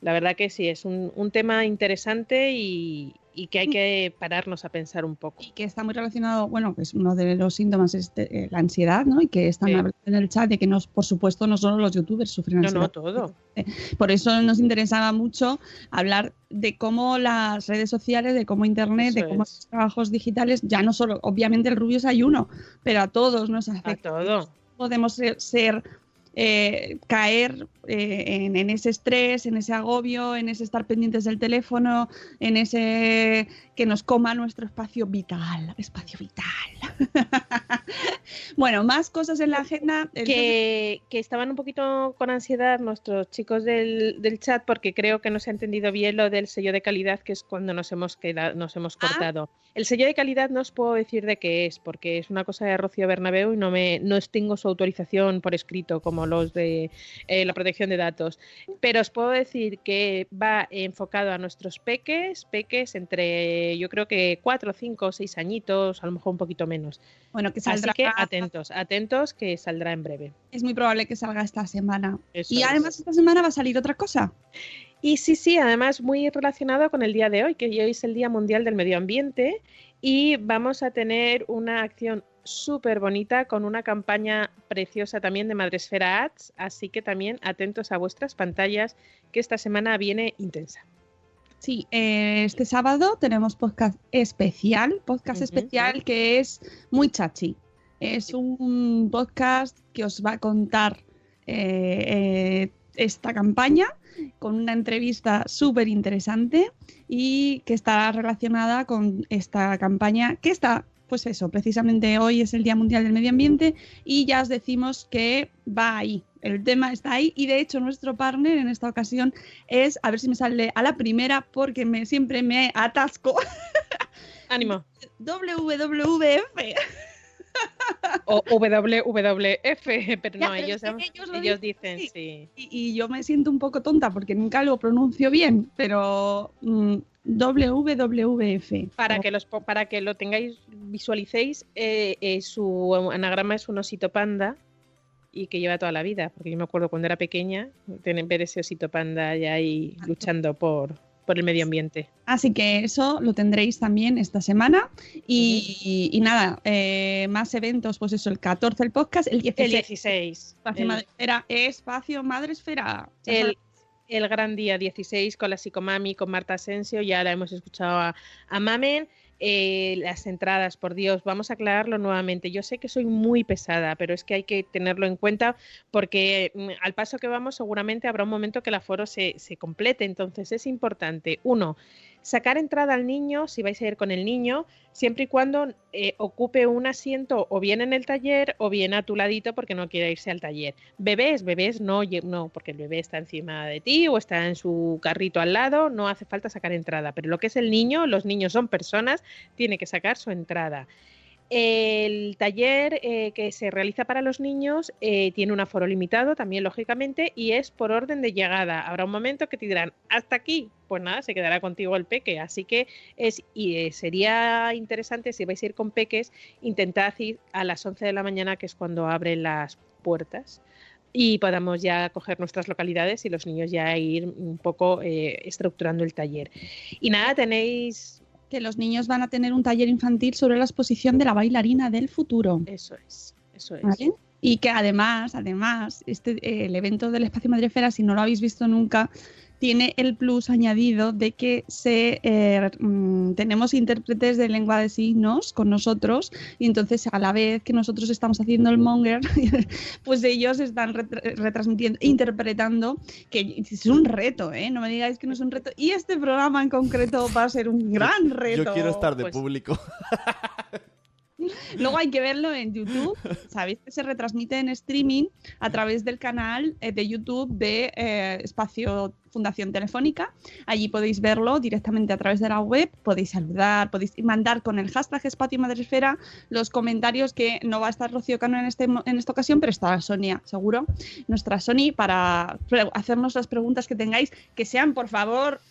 La verdad que sí, es un, un tema interesante y, y que hay que pararnos a pensar un poco. y que está muy relacionado, bueno, pues uno de los síntomas es de- eh, la ansiedad, ¿no? Y que están Sí. hablando en el chat de que, nos, por supuesto, no solo los youtubers sufren No, ansiedad. no, todo. Por eso nos interesaba mucho hablar de cómo las redes sociales, de cómo Internet, de cómo es. los trabajos digitales, ya no solo, obviamente el rubio es uno, pero a todos nos A afecta. todo. Podemos ser, ser, eh, caer eh, en, en ese estrés, en ese agobio, en ese estar pendientes del teléfono, en ese que nos coma nuestro espacio vital, espacio vital. bueno, más cosas en la agenda. El- que, que estaban un poquito con ansiedad nuestros chicos del, del chat porque creo que no se ha entendido bien lo del sello de calidad, que es cuando nos hemos quedado, nos hemos Ah. cortado. El sello de calidad no os puedo decir de qué es, porque es una cosa de Rocío Bernabeu y no me no tengo su autorización por escrito como los de eh, la protección de datos. Pero os puedo decir que va enfocado a nuestros peques, peques entre yo creo que cuatro, cinco, seis añitos, a lo mejor un poquito menos. bueno, que Así saldrá, que atentos, atentos que saldrá en breve. es muy probable que salga esta semana. Eso y es. además esta semana va a salir otra cosa. Y sí, sí, además muy relacionado con el día de hoy, que hoy es el Día Mundial del Medio Ambiente y vamos a tener una acción súper bonita con una campaña preciosa también de Madresfera Ads, así que también atentos a vuestras pantallas, que esta semana viene intensa. Sí, eh, este sábado tenemos podcast especial, podcast especial que es muy chachi. Es un podcast que os va a contar eh, eh, esta campaña con una entrevista súper interesante y que está relacionada con esta campaña que está, pues eso, precisamente hoy es el Día Mundial del Medio Ambiente y ya os decimos que va ahí, el tema está ahí y de hecho nuestro partner en esta ocasión es, a ver si me sale a la primera porque me, siempre me atasco, Ánimo. WWF. O WWF, pero Ya, no, pero ellos, es que ellos lo ellos dicen sí. Y, y yo me siento un poco tonta porque nunca lo pronuncio bien, pero mm, WWF. Para que, los, po- para que lo tengáis, visualicéis, eh, eh, su anagrama es un osito panda y que lleva toda la vida, porque yo me acuerdo cuando era pequeña, tener, ver ese osito panda ya ahí luchando por, por el medio ambiente. Así que eso lo tendréis también esta semana. Y, y nada, eh, más eventos, pues eso, el 14 el podcast, el 16 El 16. Espacio el- Madresfera, Espacio Madresfera. El, el gran día 16 con la psicomami, con Marta Asensio, ya la hemos escuchado a, a Mamen. Eh, las entradas, por Dios, vamos a aclararlo nuevamente. Yo sé que soy muy pesada, pero es que hay que tenerlo en cuenta porque mm, al paso que vamos seguramente habrá un momento que el aforo se, se complete. Entonces es importante, uno, sacar entrada al niño, si vais a ir con el niño, siempre y cuando eh, ocupe un asiento o bien en el taller o bien a tu ladito porque no quiere irse al taller. Bebés, bebés no, no, porque el bebé está encima de ti o está en su carrito al lado, no hace falta sacar entrada. Pero lo que es el niño, los niños son personas, tiene que sacar su entrada. El taller eh, que se realiza para los niños eh, tiene un aforo limitado también, lógicamente, y es por orden de llegada. Habrá un momento que te dirán, hasta aquí, pues nada, se quedará contigo el peque. Así que es, y eh, sería interesante, si vais a ir con peques, intentad ir a las 11 de la mañana, que es cuando abren las puertas y podamos ya coger nuestras localidades y los niños ya ir un poco estructurando el taller. Y nada, tenéis... Que los niños van a tener un taller infantil sobre la exposición de la bailarina del futuro. Eso es, eso es. ¿vale? Y que además, además, este, eh, el evento del Espacio Madrefera, si no lo habéis visto nunca, tiene el plus añadido de que se, eh, mm, tenemos intérpretes de lengua de signos con nosotros y entonces a la vez que nosotros estamos haciendo el monger, pues ellos están retra- retransmitiendo, interpretando, que es un reto, ¿eh? No me digáis que no es un reto. Y este programa en concreto va a ser un gran reto. Yo quiero estar de Pues, público. Luego hay que verlo en YouTube. Sabéis que se retransmite en streaming a través del canal eh, de YouTube de eh, Espacio Fundación Telefónica. Allí podéis verlo directamente a través de la web. Podéis saludar, podéis mandar con el hashtag Espacio Madresfera los comentarios que no va a estar Rocío Cano en, este, en esta ocasión, pero estará Sonia, seguro. Nuestra Sony para hacernos las preguntas que tengáis, que sean, por favor,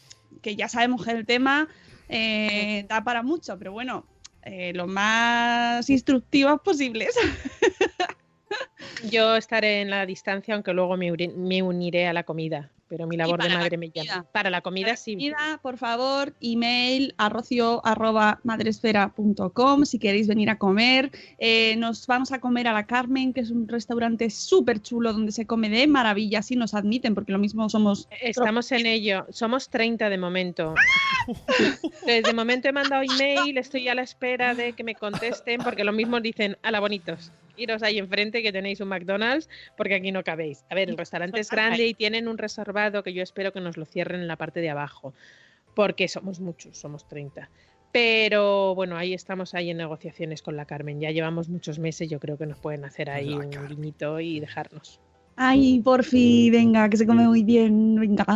que ya sabemos que el tema eh, da para mucho, pero bueno, eh, lo más instructivas posibles. Yo estaré en la distancia, aunque luego me, uniré a la comida, pero mi labor de para la madre me llama. Para la comida sí. Comida, por favor, email a madresfera.com si queréis venir a comer. Eh, nos vamos a comer a la Carmen, que es un restaurante súper chulo donde se come de maravilla, si nos admiten, porque lo mismo somos... Estamos en ello. Somos 30 de momento. Desde momento he mandado email, estoy a la espera de que me contesten, porque lo mismo dicen, a la bonitos. Iros ahí enfrente que tenéis un McDonald's, porque aquí no cabéis. A ver, el restaurante es grande y tienen un reservado que yo espero que nos lo cierren en la parte de abajo, porque somos muchos, somos 30. Pero bueno, ahí estamos ahí en negociaciones con la Carmen. Ya llevamos muchos meses, yo creo que nos pueden hacer ahí un guiñito y dejarnos. Ay, porfi, venga, que se come muy bien, venga.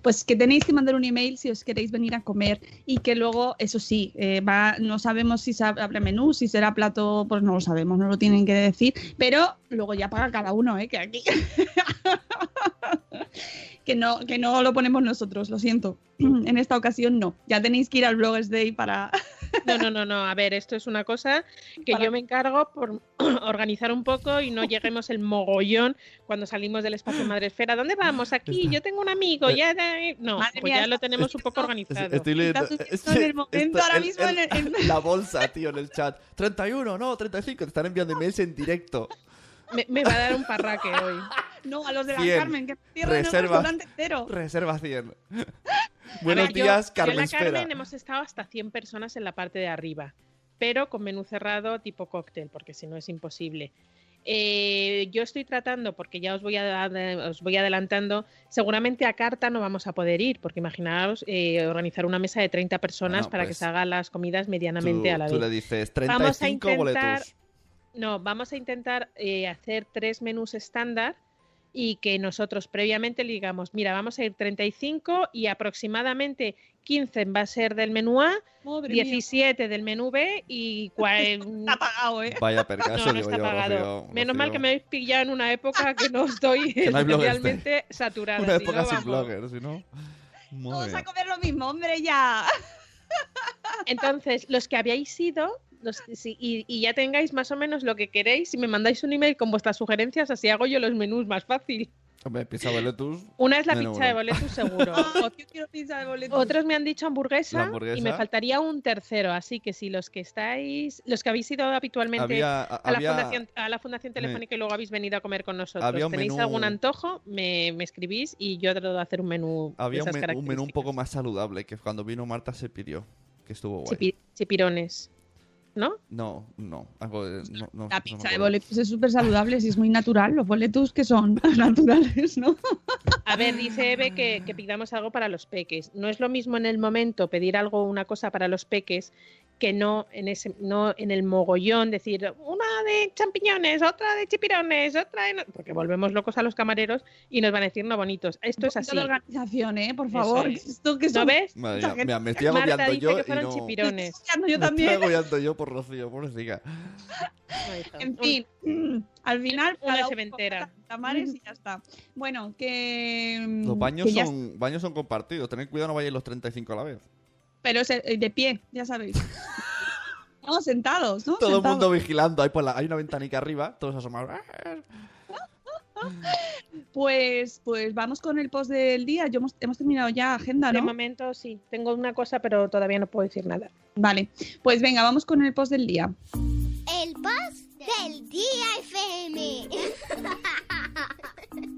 Pues que tenéis que mandar un email si os queréis venir a comer y que luego, eso sí, eh, va, no sabemos si sa- habrá menú, si será plato, pues no lo sabemos, no lo tienen que decir, pero luego ya paga cada uno, ¿eh? Que aquí... que, no, que no lo ponemos nosotros, lo siento. En esta ocasión no, ya tenéis que ir al Bloggers Day para... No, no, no, no. A ver, esto es una cosa que yo me encargo por organizar un poco y no lleguemos el mogollón cuando salimos del espacio Madresfera. ¿Dónde vamos? Aquí, yo tengo un amigo, ya. eh, No, Madre pues mía, ya lo está- tenemos un poco organizado. Estoy leyendo. En el momento ahora mismo en el- en- La bolsa, tío, en el chat. 31, no, 35. Te están enviando emails en directo. Me, me va a dar un parraque hoy. No, a los de la 100. Carmen, que cierran el Reserva. restaurante entero. Reserva 100. Buenos ver, yo- días, yo en Carmen la Espera. Carmen hemos estado hasta 100 personas en la parte de arriba, pero con menú cerrado tipo cóctel, porque si no es imposible. Eh, yo estoy tratando, porque ya os voy, a, os voy adelantando, seguramente a carta no vamos a poder ir, porque imaginaos eh, organizar una mesa de 30 personas Bueno, para que pues, se hagan las comidas medianamente Tú, a la tú vez. le dices Vamos a 35 intentar- boletos. No, vamos a intentar eh, hacer tres menús estándar y que nosotros previamente le digamos, mira, vamos a ir 35 y aproximadamente 15 va a ser del menú A, Madre mía. 17 del menú B y Está pagado, ¿eh? Vaya percaso, no, no digo está yo, pagado. Rocío, Menos mal que me habéis pillado en una época que no estoy Que no realmente saturada. Una época sin vamos. bloggers, si no. Vamos a comer lo mismo, hombre, ya. Entonces, los que habíais ido los- sí, y, y ya tengáis más o menos lo que queréis, si me mandáis un email con vuestras sugerencias, así hago yo los menús más fácil. Hombre, pizza boletus. Una es la pizza de boletus seguro. Pizza de boletos. Otros me han dicho hamburguesa, y me faltaría un tercero, así que si los que estáis, los que habéis ido habitualmente Había- a, la había- fundación, a la fundación telefónica y luego habéis venido a comer con nosotros, Había un tenéis menú- algún antojo, me, me escribís y yo trato de hacer un menú de Había un, esas un menú un poco más saludable que cuando vino Marta se pidió. Que estuvo guay. Chipi- chipirones, ¿no? No, no. Algo de- no, no- La no pizza de acuerdo. boletos es súper saludable, si es muy natural. Los boletos que son naturales, ¿no? A ver, dice Eve que, que pidamos algo para los peques. No es lo mismo en el momento pedir algo, una cosa para los peques, que no en ese, no en el mogollón decir una de champiñones, otra de chipirones, otra de no-", porque volvemos locos a los camareros y nos van a decir no bonitos. Esto es así. de organización, ¿eh? Por favor. es. Esto que ¿No ves? Madre mía, mira, me estoy Marta agobiando dice yo que y fueron no... chipirones. Yo Me también. estoy agobiando yo por Rocío, pobrecita. En fin, mm, al final. Una sementera. con Tamares y ya está. Bueno, que. mm, Los baños que ya- son, baños son compartidos. Tened cuidado, no vayáis los 35 a la vez. Pero es, eh, de pie, ya sabéis. Estamos sentados, ¿no? Todo el mundo vigilando. Hay, por la- hay una ventanica arriba, todos asomados. Pues, pues vamos con el post del día. Yo hemos, hemos terminado ya agenda, De ¿no? momento sí, tengo una cosa, pero todavía no puedo decir nada. Vale, pues venga, vamos con el post del día. El post del día FM.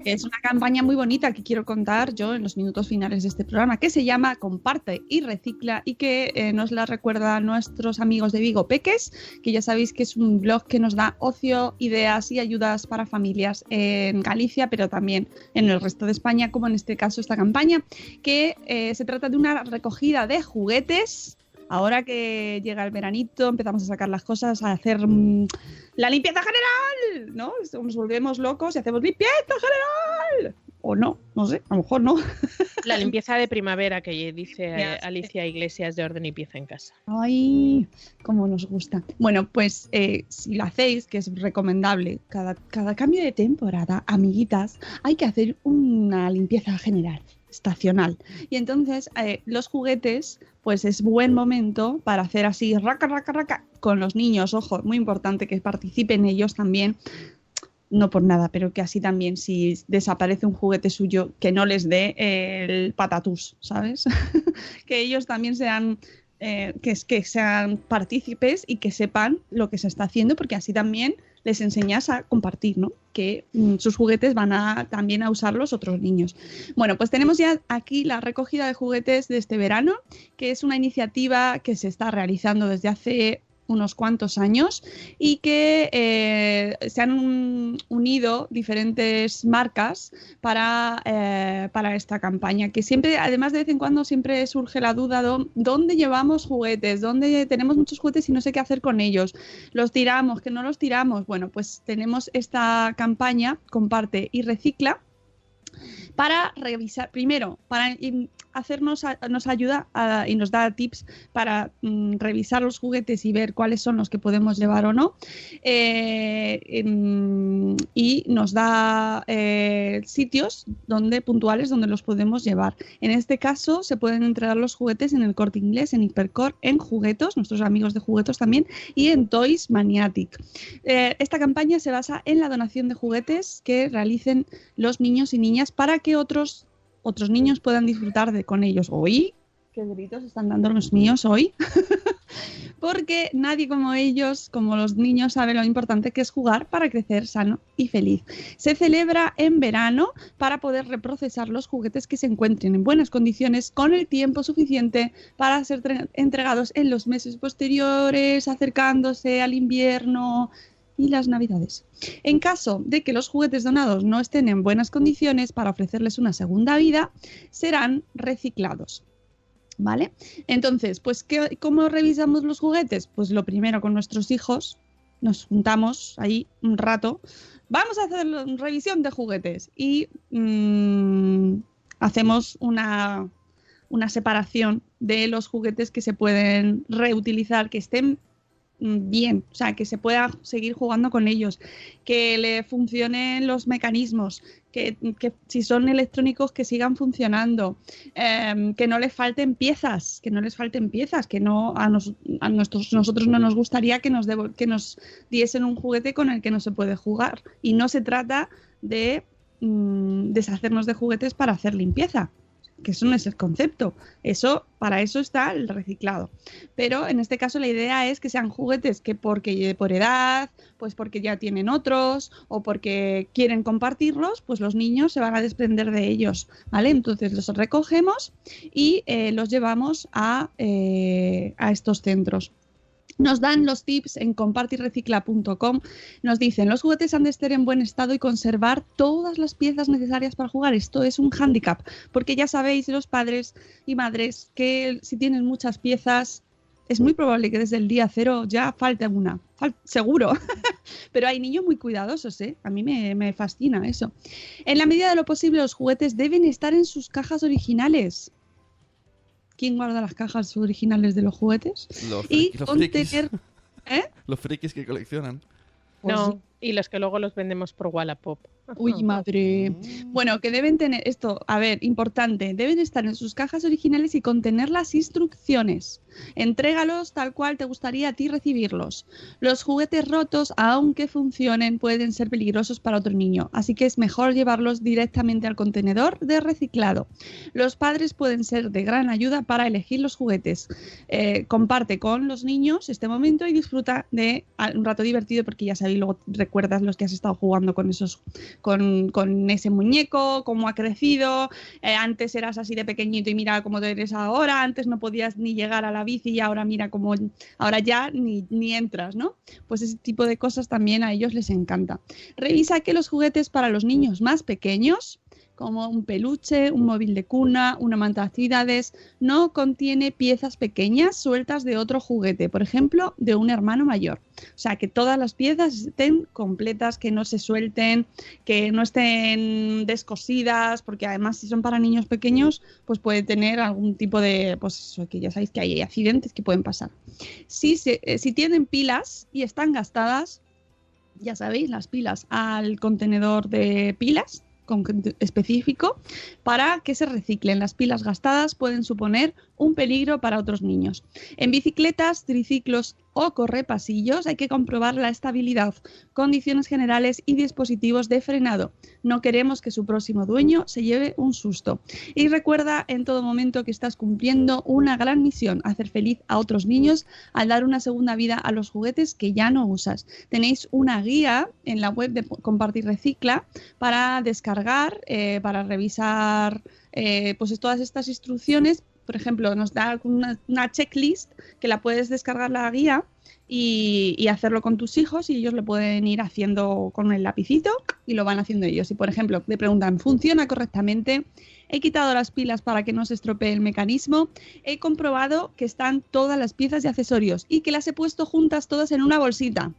Es una campaña muy bonita que quiero contar yo en los minutos finales de este programa, que se llama Comparte y Recicla y que eh, nos la recuerda nuestros amigos de Vigo Peques, que ya sabéis que es un blog que nos da ocio, ideas y ayudas para familias en Galicia, pero también en el resto de España, como en este caso esta campaña, que eh, se trata de una recogida de juguetes. Ahora que llega el veranito, empezamos a sacar las cosas, a hacer mm, la limpieza general, ¿no? Nos volvemos locos y hacemos limpieza general. O no, no sé, a lo mejor no. La limpieza de primavera que dice. Alicia Iglesias de Orden y Pieza en Casa. Ay, cómo nos gusta. Bueno, pues eh, si lo hacéis, que es recomendable, cada, cada cambio de temporada, amiguitas, hay que hacer una limpieza general, estacional. Y entonces eh, los juguetes, pues es buen momento para hacer así, raca, raca, raca, con los niños. Ojo, muy importante que participen ellos también. No por nada, pero que así también si desaparece un juguete suyo, que no les dé el patatús, ¿sabes? que ellos también sean eh, que, sean partícipes y que sepan lo que se está haciendo, porque así también les enseñas a compartir, ¿no? Que mm, sus juguetes van a también a usarlos otros niños. Bueno, pues tenemos ya aquí la recogida de juguetes de este verano, que es una iniciativa que se está realizando desde hace unos cuantos años y que eh, se han un- unido diferentes marcas para, eh, para esta campaña. Que siempre, además de vez en cuando, siempre surge la duda: ¿dó- ¿dónde llevamos juguetes? ¿Dónde tenemos muchos juguetes y no sé qué hacer con ellos? ¿Los tiramos? ¿Que no los tiramos? Bueno, pues tenemos esta campaña, comparte y recicla para revisar, primero, para hacernos, nos ayuda y nos da tips para mm, revisar los juguetes y ver cuáles son los que podemos llevar o no. Eh, em, y nos da eh, sitios donde, puntuales donde los podemos llevar. En este caso, se pueden entregar los juguetes en el corte inglés, en Hipercore, en juguetos, nuestros amigos de juguetos también, y en Toys Maniatic. Eh, esta campaña se basa en la donación de juguetes que realicen los niños y niñas para que otros, otros niños puedan disfrutar de con ellos. Hoy, qué gritos están dando los míos hoy. Porque nadie como ellos, como los niños, sabe lo importante que es jugar para crecer sano y feliz. Se celebra en verano para poder reprocesar los juguetes que se encuentren en buenas condiciones con el tiempo suficiente para ser tre- entregados en los meses posteriores, acercándose al invierno y las navidades. En caso de que los juguetes donados no estén en buenas condiciones para ofrecerles una segunda vida, serán reciclados. ¿Vale? Entonces, pues, ¿qué- ¿cómo revisamos los juguetes? Pues lo primero con nuestros hijos, nos juntamos ahí un rato, vamos a hacer revisión de juguetes y mm, hacemos una, una separación de los juguetes que se pueden reutilizar, que estén bien, o sea, que se pueda seguir jugando con ellos, que le funcionen los mecanismos, que, que si son electrónicos que sigan funcionando, em, que no les falten piezas, que no les falten piezas, que no a, nos- a nosotros no nos gustaría que nos, que nos diesen un juguete con el que no se puede jugar. Y no se trata de mm, deshacernos de juguetes para hacer limpieza, que eso no es el concepto. Eso, para eso está el reciclado. Pero en este caso la idea es que sean juguetes que porque por edad, pues porque ya tienen otros o porque quieren compartirlos, pues los niños se van a desprender de ellos, ¿vale? Entonces los recogemos y eh, los llevamos a, eh, a estos centros. Nos dan los tips en compartirrecicla.com. Nos dicen, los juguetes han de estar en buen estado y conservar todas las piezas necesarias para jugar. Esto es un hándicap, porque ya sabéis los padres y madres que si tienen muchas piezas, es muy probable que desde el día cero ya falte una. Fal- seguro. Pero hay niños muy cuidadosos, ¿eh? A mí me, me fascina eso. En la medida de lo posible, los juguetes deben estar en sus cajas originales. ¿Quién guarda las cajas originales de los juguetes? Los y los frikis. contener. ¿Eh? Los frikis que coleccionan. Pues no, sí. Y los que luego los vendemos por Wallapop. Uy, madre. Bueno, que deben tener esto, a ver, importante, deben estar en sus cajas originales y contener las instrucciones. Entrégalos tal cual te gustaría a ti recibirlos. Los juguetes rotos, aunque funcionen, pueden ser peligrosos para otro niño, así que es mejor llevarlos directamente al contenedor de reciclado. Los padres pueden ser de gran ayuda para elegir los juguetes. Eh, comparte con los niños este momento y disfruta de un rato divertido porque ya sabéis, luego recuerdas los que has estado jugando con esos con, con ese muñeco, cómo ha crecido, eh, antes eras así de pequeñito y mira cómo eres ahora, antes no podías ni llegar a la bici y ahora mira cómo, ahora ya ni, ni entras, ¿no? Pues ese tipo de cosas también a ellos les encanta. Revisa que los juguetes para los niños más pequeños como un peluche, un móvil de cuna, una manta de actividades, no contiene piezas pequeñas sueltas de otro juguete, por ejemplo, de un hermano mayor. O sea, que todas las piezas estén completas, que no se suelten, que no estén descosidas, porque además si son para niños pequeños, pues puede tener algún tipo de, pues eso, que ya sabéis que hay accidentes que pueden pasar. Si, eh, si tienen pilas y están gastadas, ya sabéis, las pilas al contenedor de pilas específico para que se reciclen. Las pilas gastadas pueden suponer un peligro para otros niños. En bicicletas, triciclos o correpasillos hay que comprobar la estabilidad, condiciones generales y dispositivos de frenado. No queremos que su próximo dueño se lleve un susto. Y recuerda en todo momento que estás cumpliendo una gran misión, hacer feliz a otros niños al dar una segunda vida a los juguetes que ya no usas. Tenéis una guía en la web de Compartir Recicla para descargar, eh, para revisar eh, pues todas estas instrucciones por ejemplo, nos da una, checklist que la puedes descargar la guía y, hacerlo con tus hijos y ellos lo pueden ir haciendo con el lapicito y lo van haciendo ellos. Y por ejemplo, te preguntan, ¿funciona correctamente? He quitado las pilas para que no se estropee el mecanismo. He comprobado que están todas las piezas y accesorios y que las he puesto juntas todas en una bolsita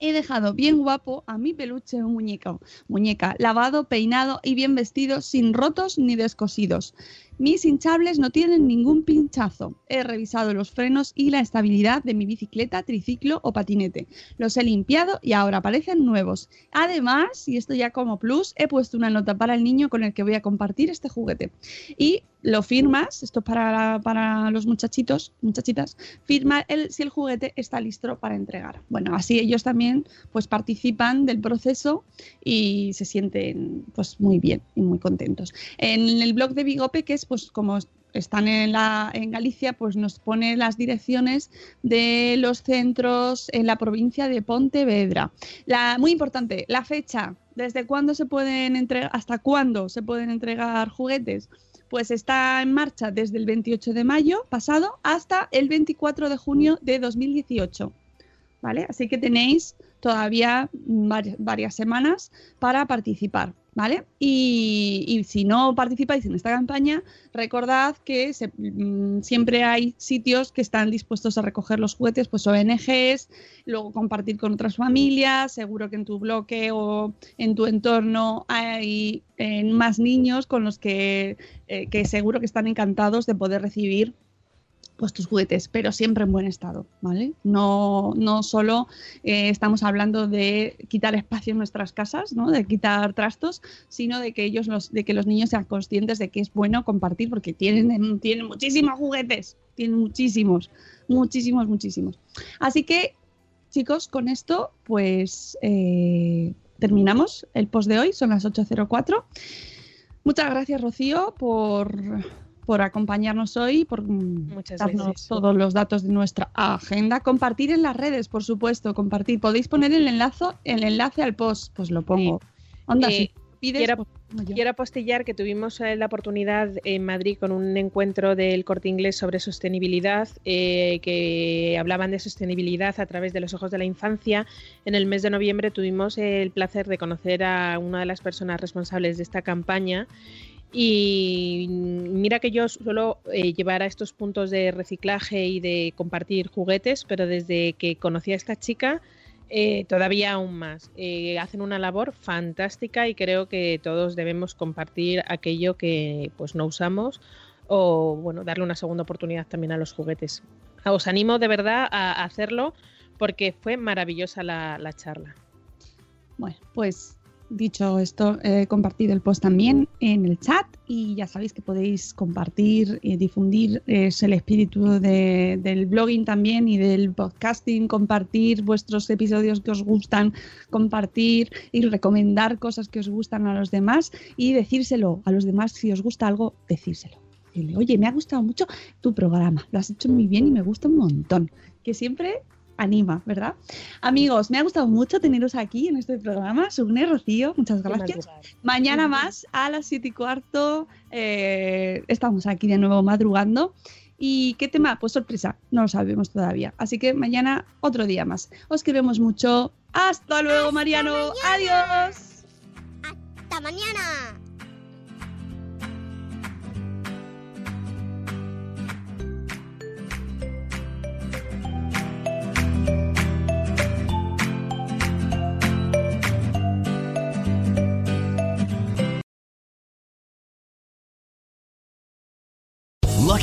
he dejado bien guapo a mi peluche un muñeco, muñeca, lavado, peinado y bien vestido, sin rotos ni descosidos. Mis hinchables no tienen ningún pinchazo. He revisado los frenos y la estabilidad de mi bicicleta, triciclo o patinete. Los he limpiado y ahora parecen nuevos. Además, y esto ya como plus, he puesto una nota para el niño con el que voy a compartir este juguete. Y lo firmas, esto es para, para los muchachitos, muchachitas, firma el, si el juguete está listo para entregar. Bueno, así ellos también pues participan del proceso y se sienten pues muy bien y muy contentos. En el blog de Bigope, que es pues como están en, Galicia, pues nos pone las direcciones de los centros en la provincia de Pontevedra. Muy importante, la fecha, desde cuándo se pueden entregar, hasta cuándo se pueden entregar juguetes. Pues está en marcha desde el 28 de mayo pasado hasta el 24 de junio de 2018. ¿Vale? Así que tenéis todavía varias semanas para participar. ¿vale? Y, si no participáis en esta campaña, recordad que mm, siempre hay sitios que están dispuestos a recoger los juguetes, pues ONGs, luego compartir con otras familias, seguro que en tu bloque o en tu entorno hay eh, más niños con los que, eh, que seguro que están encantados de poder recibir pues tus juguetes, pero siempre en buen estado, ¿vale? No, no solo eh, estamos hablando de quitar espacio en nuestras casas, ¿no? De quitar trastos, sino de que ellos los, de que los niños sean conscientes de que es bueno compartir, porque tienen, tienen muchísimos juguetes, tienen muchísimos, muchísimos, muchísimos. Así que, chicos, con esto, pues eh, terminamos el post de hoy, son las 8.04. Muchas gracias, Rocío, por por acompañarnos hoy, por darnos todos los datos de nuestra agenda. Compartir en las redes, por supuesto, compartir. Podéis poner el enlace, el enlace al post, pues lo pongo. Onda, eh, quiero, quiero, apostillar que tuvimos eh, la oportunidad en Madrid con un encuentro del corte inglés sobre sostenibilidad, eh, que hablaban de sostenibilidad a través de los ojos de la infancia. En el mes de noviembre tuvimos el placer de conocer a una de las personas responsables de esta campaña y mira que yo suelo eh, llevar a estos puntos de reciclaje y de compartir juguetes, pero desde que conocí a esta chica, eh, todavía aún más. Eh, hacen una labor fantástica y creo que todos debemos compartir aquello que pues no usamos o bueno, darle una segunda oportunidad también a los juguetes. Os animo de verdad a hacerlo porque fue maravillosa la charla. Bueno, pues dicho esto, he compartido el post también en el chat y ya sabéis que podéis compartir y difundir es el espíritu de- del blogging también y del podcasting, compartir vuestros episodios que os gustan, compartir y recomendar cosas que os gustan a los demás y decírselo a los demás si os gusta algo, decírselo. Oye, me ha gustado mucho tu programa, lo has hecho muy bien y me gusta un montón. Que siempre anima, ¿verdad? Amigos, me ha gustado mucho teneros aquí en este programa. Sugne, Rocío, muchas gracias. Mañana más a las 7 y cuarto eh, estamos aquí de nuevo madrugando. ¿Y qué tema? Pues sorpresa, no lo sabemos todavía. Así que mañana otro día más. Os queremos mucho. Hasta luego, Mariano. Adiós. ¡Hasta mañana!